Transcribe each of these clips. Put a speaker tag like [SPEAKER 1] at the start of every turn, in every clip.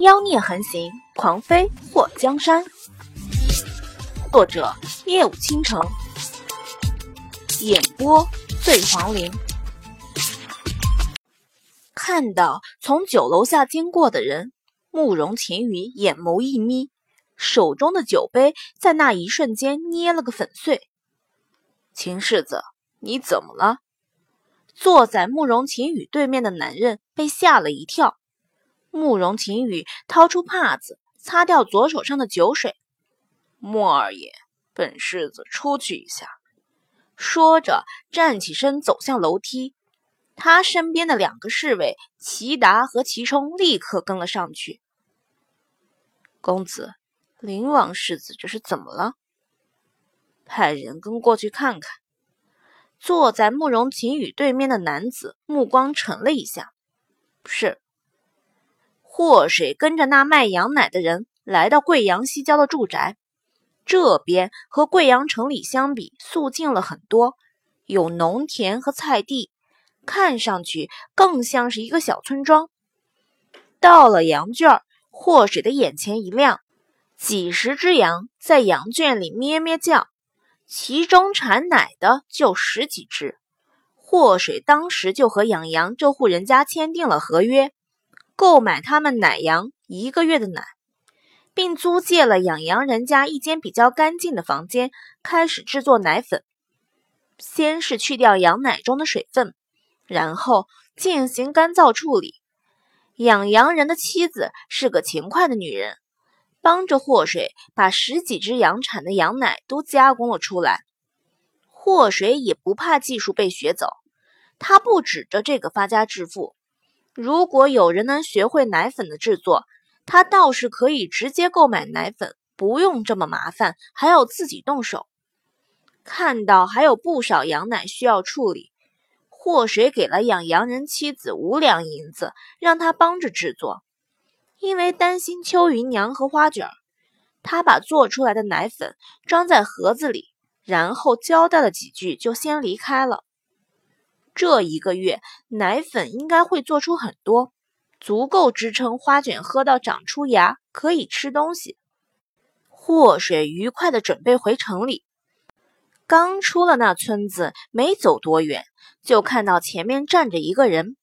[SPEAKER 1] 妖孽横行，狂妃祸江山。作者：夜舞倾城，演播：醉黄林。看到从酒楼下经过的人，慕容晴雨眼眸一眯，手中的酒杯在那一瞬间捏了个粉碎。秦世子，你怎么了？坐在慕容晴雨对面的男人被吓了一跳。慕容秦羽掏出帕子擦掉左手上的酒水。
[SPEAKER 2] 莫二爷，本世子出去一下。
[SPEAKER 1] 说着站起身走向楼梯。他身边的两个侍卫齐达和齐冲立刻跟了上去。
[SPEAKER 2] 公子，灵王世子这是怎么了？派人跟过去看看。
[SPEAKER 1] 坐在慕容秦羽对面的男子目光沉了一下。
[SPEAKER 2] 是。
[SPEAKER 1] 祸水跟着那卖羊奶的人来到贵阳西郊的住宅，这边和贵阳城里相比，肃静了很多，有农田和菜地，看上去更像是一个小村庄。到了羊圈，祸水的眼前一亮，几十只羊在羊圈里咩咩叫，其中产奶的就十几只。祸水当时就和养羊这户人家签订了合约。购买他们奶羊一个月的奶，并租借了养羊人家一间比较干净的房间，开始制作奶粉。先是去掉羊奶中的水分，然后进行干燥处理。养羊人的妻子是个勤快的女人，帮着祸水把十几只羊产的羊奶都加工了出来。祸水也不怕技术被学走，他不指着这个发家致富。如果有人能学会奶粉的制作，他倒是可以直接购买奶粉，不用这么麻烦，还要自己动手。看到还有不少羊奶需要处理，祸水给了养羊人妻子五两银子，让他帮着制作。因为担心秋云娘和花卷，他把做出来的奶粉装在盒子里，然后交代了几句，就先离开了。这一个月，奶粉应该会做出很多，足够支撑花卷喝到长出芽，可以吃东西。祸水愉快的准备回城里，刚出了那村子，没走多远，就看到前面站着一个人。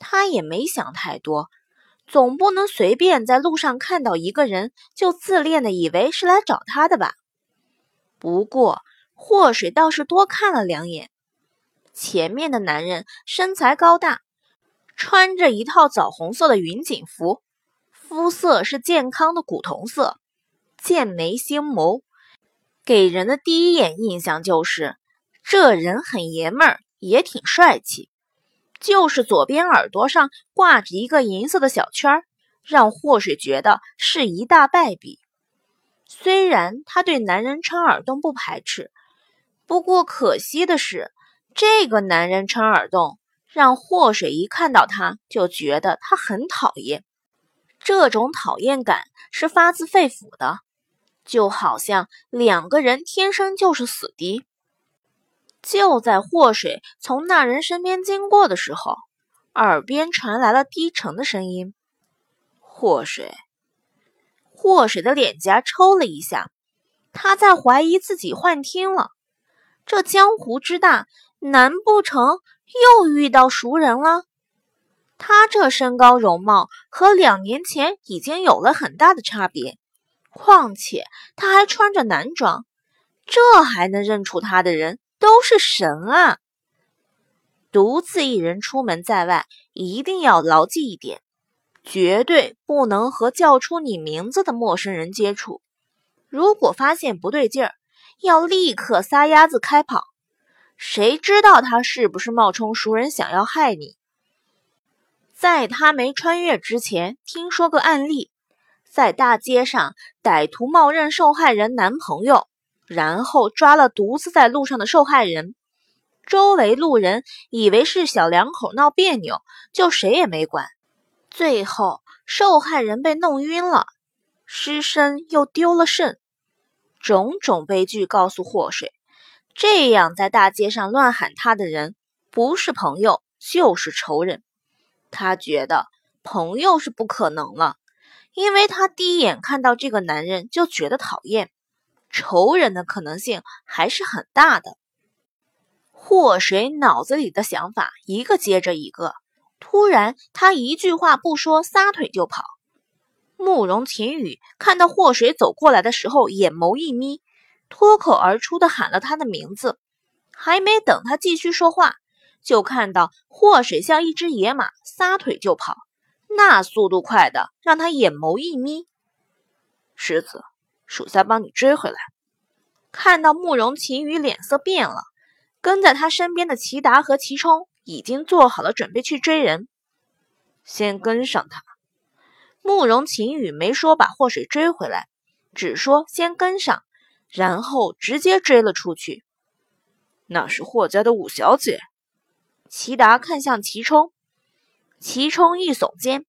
[SPEAKER 1] 他也没想太多，总不能随便在路上看到一个人就自恋的以为是来找他的吧。不过祸水倒是多看了两眼。前面的男人身材高大，穿着一套枣红色的云锦服，肤色是健康的古铜色，剑眉星眸，给人的第一眼印象就是这人很爷们儿，也挺帅气。就是左边耳朵上挂着一个银色的小圈儿，让祸水觉得是一大败笔。虽然他对男人穿耳洞不排斥，不过可惜的是。这个男人穿耳洞，让祸水一看到他就觉得他很讨厌。这种讨厌感是发自肺腑的，就好像两个人天生就是死敌。就在祸水从那人身边经过的时候，耳边传来了低沉的声音：“
[SPEAKER 2] 祸水。”
[SPEAKER 1] 祸水的脸颊抽了一下，他在怀疑自己幻听了。这江湖之大。难不成又遇到熟人了？他这身高容貌和两年前已经有了很大的差别，况且他还穿着男装，这还能认出他的人都是神啊！独自一人出门在外，一定要牢记一点：绝对不能和叫出你名字的陌生人接触。如果发现不对劲儿，要立刻撒丫子开跑。谁知道他是不是冒充熟人想要害你？在他没穿越之前，听说个案例：在大街上，歹徒冒认受害人男朋友，然后抓了独自在路上的受害人。周围路人以为是小两口闹别扭，就谁也没管。最后，受害人被弄晕了，尸身又丢了肾，种种悲剧告诉祸水。这样在大街上乱喊他的人，不是朋友就是仇人。他觉得朋友是不可能了，因为他第一眼看到这个男人就觉得讨厌，仇人的可能性还是很大的。祸水脑子里的想法一个接着一个，突然他一句话不说，撒腿就跑。慕容秦羽看到祸水走过来的时候，眼眸一眯，脱口而出的喊了他的名字。还没等他继续说话，就看到祸水像一只野马，撒腿就跑，那速度快的让他眼眸一眯。
[SPEAKER 2] 狮子，属下帮你追回来。
[SPEAKER 1] 看到慕容秦羽脸色变了。跟在他身边的齐达和齐冲已经做好了准备去追人，
[SPEAKER 2] 先跟上他。
[SPEAKER 1] 慕容秦羽没说把祸水追回来，只说先跟上，然后直接追了出去。
[SPEAKER 2] 那是霍家的五小姐。
[SPEAKER 1] 齐达看向齐冲，齐冲一耸肩，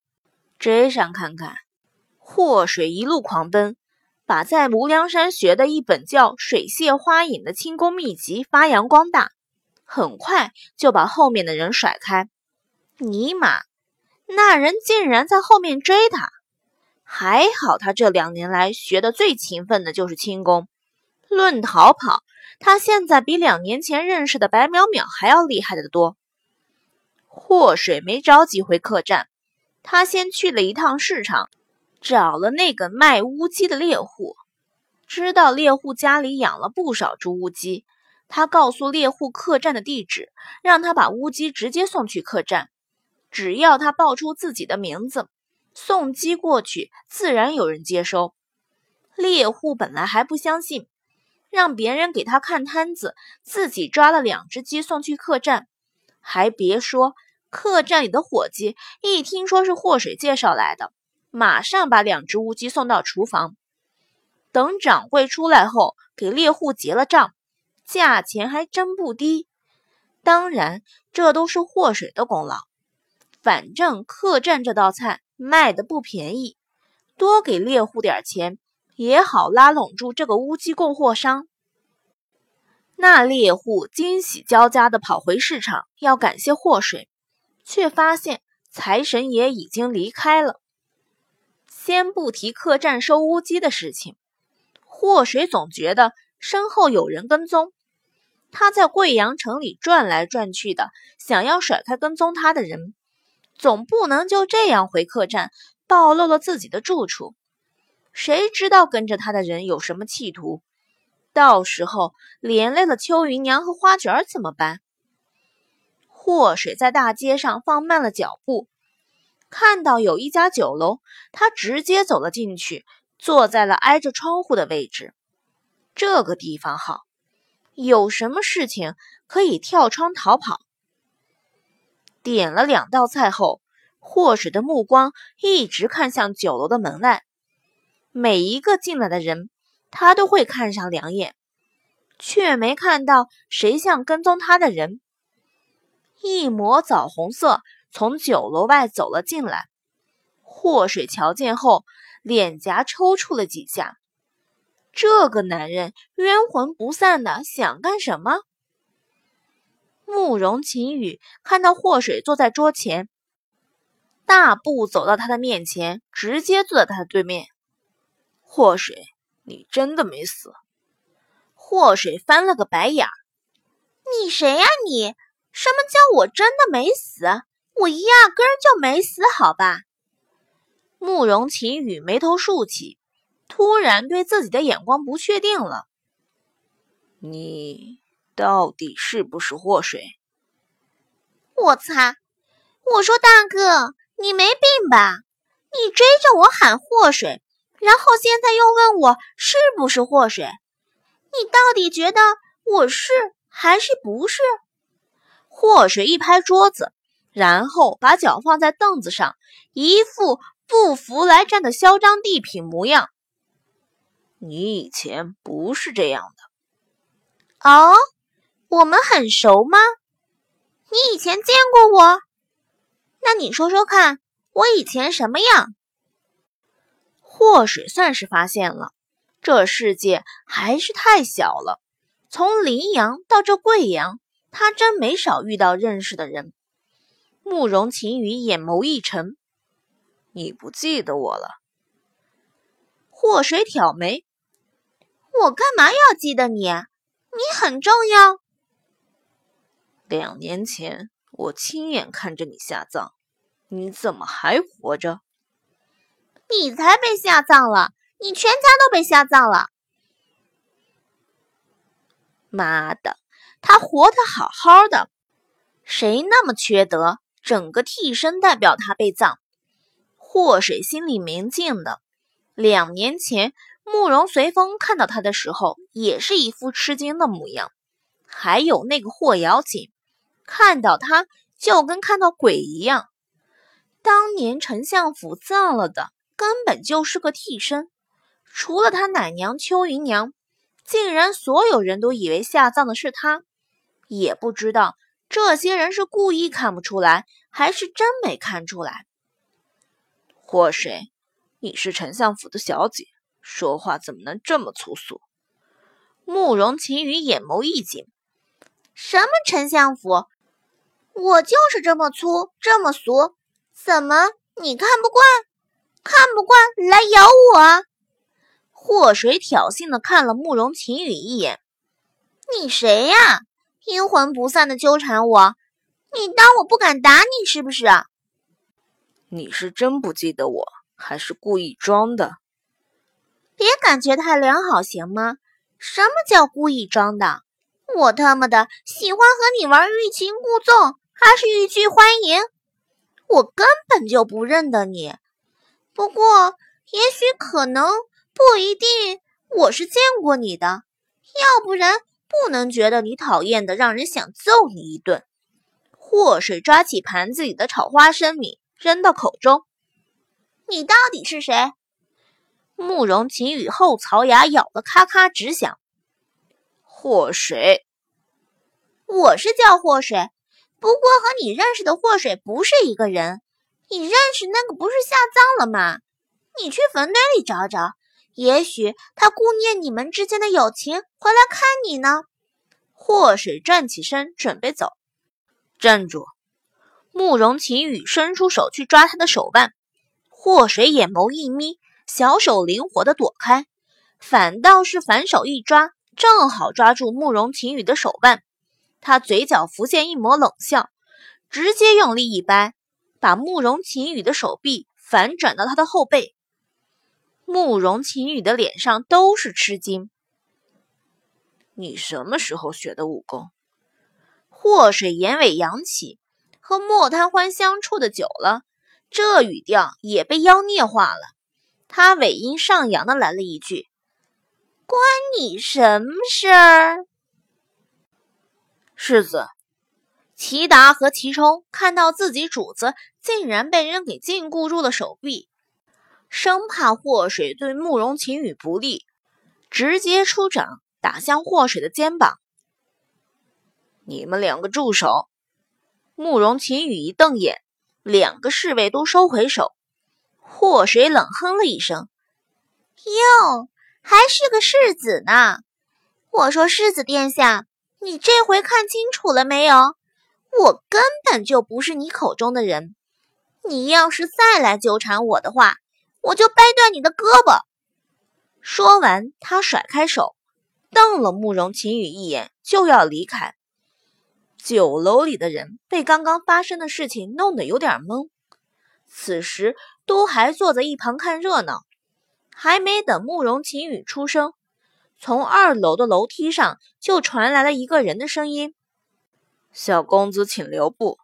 [SPEAKER 1] 追上看看。祸水一路狂奔。把在无量山学的一本叫《水榭花影》的轻功秘籍发扬光大，很快就把后面的人甩开。尼玛，那人竟然在后面追他！还好他这两年来学的最勤奋的就是轻功。论逃跑，他现在比两年前认识的白淼淼还要厉害的多。祸水没着急回客栈，他先去了一趟市场。找了那个卖乌鸡的猎户，知道猎户家里养了不少只乌鸡。他告诉猎户客栈的地址，让他把乌鸡直接送去客栈。只要他报出自己的名字，送鸡过去，自然有人接收。猎户本来还不相信，让别人给他看摊子，自己抓了两只鸡送去客栈。还别说，客栈里的伙计一听说是祸水介绍来的。马上把两只乌鸡送到厨房，等掌柜出来后，给猎户结了账，价钱还真不低。当然，这都是祸水的功劳。反正客栈这道菜卖的不便宜，多给猎户点钱也好拉拢住这个乌鸡供货商。那猎户惊喜交加的跑回市场，要感谢祸水，却发现财神爷已经离开了。先不提客栈收乌鸡的事情，祸水总觉得身后有人跟踪。他在贵阳城里转来转去的，想要甩开跟踪他的人，总不能就这样回客栈，暴露了自己的住处。谁知道跟着他的人有什么企图？到时候连累了秋云娘和花卷怎么办？祸水在大街上放慢了脚步。看到有一家酒楼，他直接走了进去，坐在了挨着窗户的位置。这个地方好，有什么事情可以跳窗逃跑。点了两道菜后，祸水的目光一直看向酒楼的门外，每一个进来的人，他都会看上两眼，却没看到谁像跟踪他的人。一抹枣红色。从酒楼外走了进来，祸水瞧见后，脸颊抽搐了几下。这个男人冤魂不散的，想干什么？慕容晴雨看到祸水坐在桌前，大步走到他的面前，直接坐在他的对面。
[SPEAKER 2] 祸水，你真的没死？
[SPEAKER 1] 祸水翻了个白眼儿：“
[SPEAKER 3] 你谁呀？你什么叫我真的没死？”我压根儿就没死，好吧？
[SPEAKER 1] 慕容秦羽眉头竖起，突然对自己的眼光不确定了。
[SPEAKER 2] 你到底是不是祸水？
[SPEAKER 3] 我擦！我说大哥，你没病吧？你追着我喊祸水，然后现在又问我是不是祸水？你到底觉得我是还是不是？
[SPEAKER 1] 祸水一拍桌子。然后把脚放在凳子上，一副不服来战的嚣张地痞模样。
[SPEAKER 2] 你以前不是这样
[SPEAKER 3] 的哦？我们很熟吗？你以前见过我？那你说说看，我以前什么样？
[SPEAKER 1] 祸水算是发现了，这世界还是太小了。从林阳到这贵阳，他真没少遇到认识的人。慕容秦羽眼眸一沉：“
[SPEAKER 2] 你不记得我了？
[SPEAKER 1] 祸水挑眉：“
[SPEAKER 3] 我干嘛要记得你？你很重要。
[SPEAKER 2] 两年前我亲眼看着你下葬，你怎么还活着？
[SPEAKER 3] 你才被下葬了，你全家都被下葬了。
[SPEAKER 1] 妈的，他活得好好的，谁那么缺德，整个替身代表他被葬？祸水心里明镜的。两年前，慕容随风看到他的时候，也是一副吃惊的模样。还有那个霍瑶锦，看到他就跟看到鬼一样。当年丞相府葬了的，根本就是个替身，除了他奶娘秋云娘，竟然所有人都以为下葬的是他，也不知道这些人是故意看不出来，还是真没看出来。
[SPEAKER 2] 祸水。你是丞相府的小姐，说话怎么能这么粗俗？
[SPEAKER 1] 慕容晴雨眼眸一紧：“
[SPEAKER 3] 什么丞相府？我就是这么粗，这么俗，怎么你看不惯？看不惯来咬我！”
[SPEAKER 1] 祸水挑衅的看了慕容晴雨一眼：“
[SPEAKER 3] 你谁呀？阴魂不散的纠缠我？你当我不敢打你是不是？
[SPEAKER 2] 你是真不记得我？”还是故意装的，
[SPEAKER 3] 别感觉太良好行吗？什么叫故意装的？我他妈的喜欢和你玩欲擒故纵，还是欲拒还迎？我根本就不认得你。不过，也许可能不一定，我是见过你的，要不然不能觉得你讨厌的让人想揍你一顿。
[SPEAKER 1] 祸水抓起盘子里的炒花生米，扔到口中。
[SPEAKER 3] 你到底是谁？
[SPEAKER 1] 慕容晴雨后槽牙咬得咔咔直响。
[SPEAKER 2] 祸水，
[SPEAKER 3] 我是叫祸水，不过和你认识的祸水不是一个人。你认识那个不是下葬了吗？你去坟堆里找找，也许他顾念你们之间的友情，回来看你呢。
[SPEAKER 1] 祸水站起身准备走，
[SPEAKER 2] 站住！
[SPEAKER 1] 慕容晴雨伸出手去抓他的手腕。祸水眼眸一眯，小手灵活的躲开，反倒是反手一抓，正好抓住慕容晴雨的手腕。他嘴角浮现一抹冷笑，直接用力一掰，把慕容晴雨的手臂反转到他的后背。慕容晴雨的脸上都是吃惊。
[SPEAKER 2] 你什么时候学的武功？
[SPEAKER 1] 祸水眼尾扬起，和莫贪欢相处的久了。这语调也被妖孽化了，他尾音上扬的来了一句：“
[SPEAKER 3] 关你什么事儿？”
[SPEAKER 2] 世子
[SPEAKER 1] 齐达和齐冲看到自己主子竟然被人给禁锢住了手臂，生怕祸水对慕容晴雨不利，直接出掌打向祸水的肩膀。
[SPEAKER 2] 你们两个住手！
[SPEAKER 1] 慕容晴雨一瞪眼。两个侍卫都收回手，祸水冷哼了一声：“
[SPEAKER 3] 哟，还是个世子呢！我说世子殿下，你这回看清楚了没有？我根本就不是你口中的人。你要是再来纠缠我的话，我就掰断你的胳膊。”
[SPEAKER 1] 说完，他甩开手，瞪了慕容晴雨一眼，就要离开。酒楼里的人被刚刚发生的事情弄得有点懵，此时都还坐在一旁看热闹。还没等慕容晴雨出声，从二楼的楼梯上就传来了一个人的声音：“
[SPEAKER 2] 小公子，请留步。”